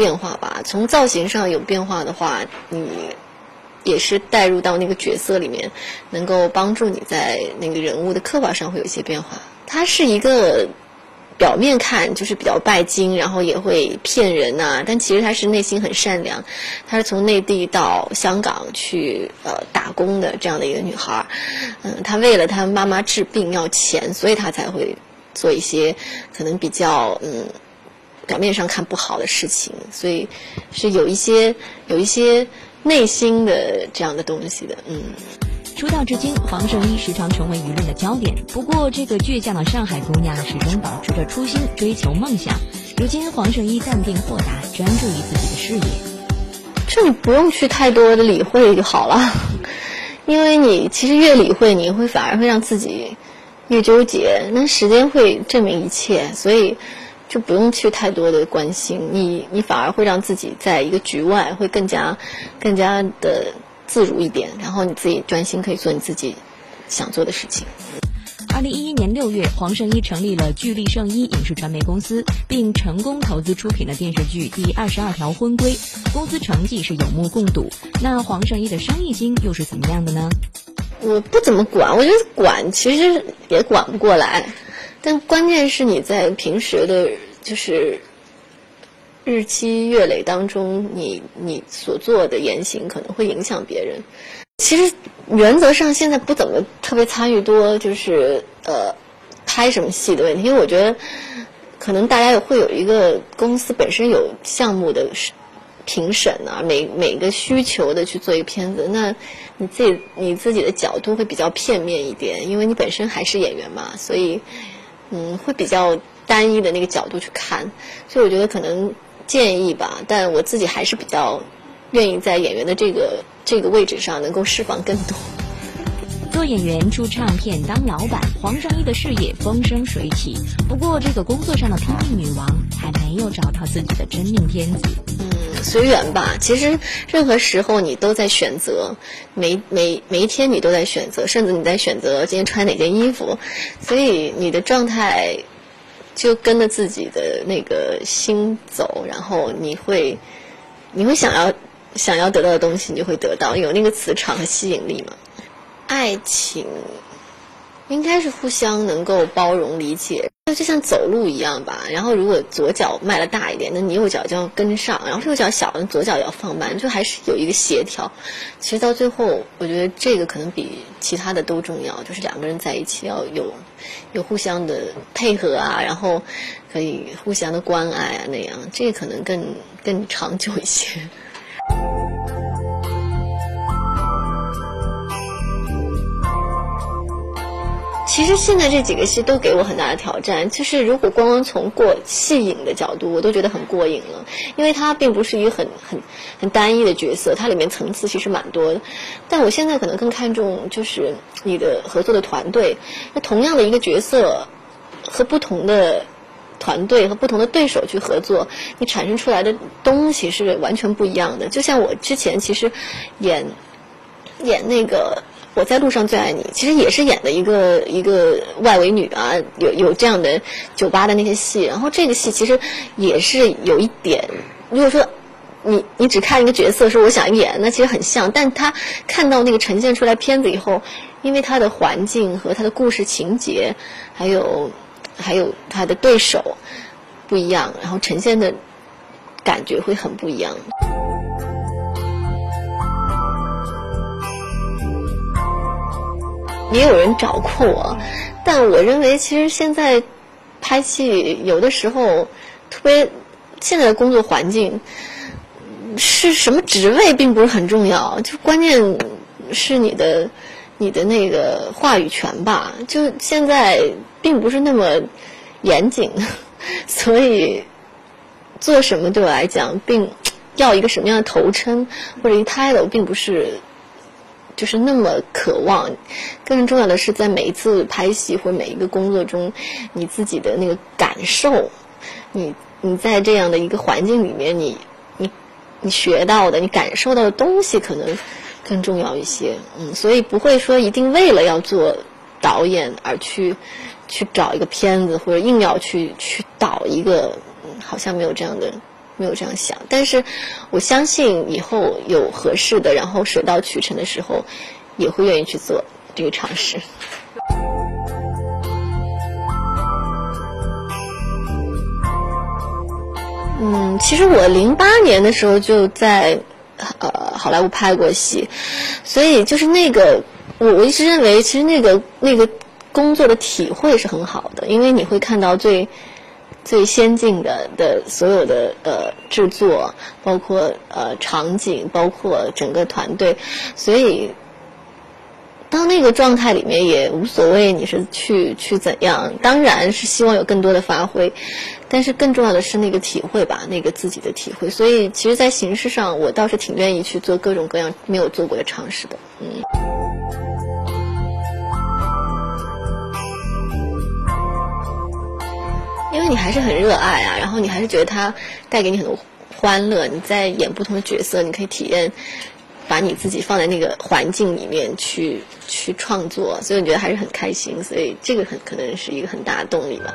变化吧。从造型上有变化的话，你也是带入到那个角色里面，能够帮助你在那个人物的刻画上会有一些变化。她是一个。表面看就是比较拜金，然后也会骗人呐。但其实他是内心很善良，他是从内地到香港去呃打工的这样的一个女孩。嗯，她为了她妈妈治病要钱，所以她才会做一些可能比较嗯表面上看不好的事情。所以是有一些有一些内心的这样的东西的，嗯。出道至今，黄圣依时常成为舆论的焦点。不过，这个倔强的上海姑娘始终保持着初心，追求梦想。如今，黄圣依淡定豁达，专注于自己的事业。这你不用去太多的理会就好了，因为你其实越理会，你会反而会让自己越纠结。那时间会证明一切，所以就不用去太多的关心。你你反而会让自己在一个局外，会更加更加的。自如一点，然后你自己专心可以做你自己想做的事情。二零一一年六月，黄圣依成立了聚力圣依影视传媒公司，并成功投资出品了电视剧《第二十二条婚规》，公司成绩是有目共睹。那黄圣依的生意心又是怎么样的呢？我不怎么管，我觉得管其实也管不过来，但关键是你在平时的，就是。日积月累当中，你你所做的言行可能会影响别人。其实原则上现在不怎么特别参与多，就是呃拍什么戏的问题，因为我觉得可能大家也会有一个公司本身有项目的评审啊，每每个需求的去做一个片子，那你自己你自己的角度会比较片面一点，因为你本身还是演员嘛，所以嗯会比较单一的那个角度去看，所以我觉得可能。建议吧，但我自己还是比较愿意在演员的这个这个位置上能够释放更多。做演员、出唱片、当老板，黄圣依的事业风生水起。不过，这个工作上的拼命女王还没有找到自己的真命天子。嗯，随缘吧。其实任何时候你都在选择，每每每一天你都在选择，甚至你在选择今天穿哪件衣服，所以你的状态。就跟着自己的那个心走，然后你会，你会想要想要得到的东西，你就会得到，有那个磁场和吸引力嘛。爱情应该是互相能够包容理解，就就像走路一样吧。然后如果左脚迈的大一点，那你右脚就要跟上；然后右脚小，那左脚也要放慢，就还是有一个协调。其实到最后，我觉得这个可能比其他的都重要，就是两个人在一起要有。有互相的配合啊，然后可以互相的关爱啊，那样这个可能更更长久一些。其实现在这几个戏都给我很大的挑战，就是如果光光从过戏瘾的角度，我都觉得很过瘾了，因为它并不是一个很很很单一的角色，它里面层次其实蛮多的。但我现在可能更看重就是你的合作的团队，那同样的一个角色和不同的团队和不同的对手去合作，你产生出来的东西是完全不一样的。就像我之前其实演演那个。我在路上最爱你，其实也是演的一个一个外围女啊，有有这样的酒吧的那些戏。然后这个戏其实也是有一点，如果说你你只看一个角色说我想演，那其实很像。但他看到那个呈现出来片子以后，因为他的环境和他的故事情节，还有还有他的对手不一样，然后呈现的感觉会很不一样。也有人找过我，但我认为其实现在拍戏有的时候特别现在的工作环境是什么职位并不是很重要，就关键是你的你的那个话语权吧。就现在并不是那么严谨，所以做什么对我来讲，并要一个什么样的头称或者一 title，并不是。就是那么渴望，更重要的是在每一次拍戏或每一个工作中，你自己的那个感受，你你在这样的一个环境里面，你你你学到的，你感受到的东西可能更重要一些。嗯，所以不会说一定为了要做导演而去去找一个片子，或者硬要去去导一个，好像没有这样的没有这样想。但是我相信以后有合适的，然后水到渠成的时候，也会愿意去做这个尝试。嗯，其实我零八年的时候就在呃好莱坞拍过戏，所以就是那个我我一直认为，其实那个那个工作的体会是很好的，因为你会看到最最先进的的所有的呃制作，包括呃场景，包括整个团队，所以。到那个状态里面也无所谓，你是去去怎样？当然是希望有更多的发挥，但是更重要的是那个体会吧，那个自己的体会。所以，其实，在形式上，我倒是挺愿意去做各种各样没有做过的尝试的。嗯，因为你还是很热爱啊，然后你还是觉得它带给你很多欢乐。你在演不同的角色，你可以体验。把你自己放在那个环境里面去去创作，所以我觉得还是很开心，所以这个很可能是一个很大的动力吧。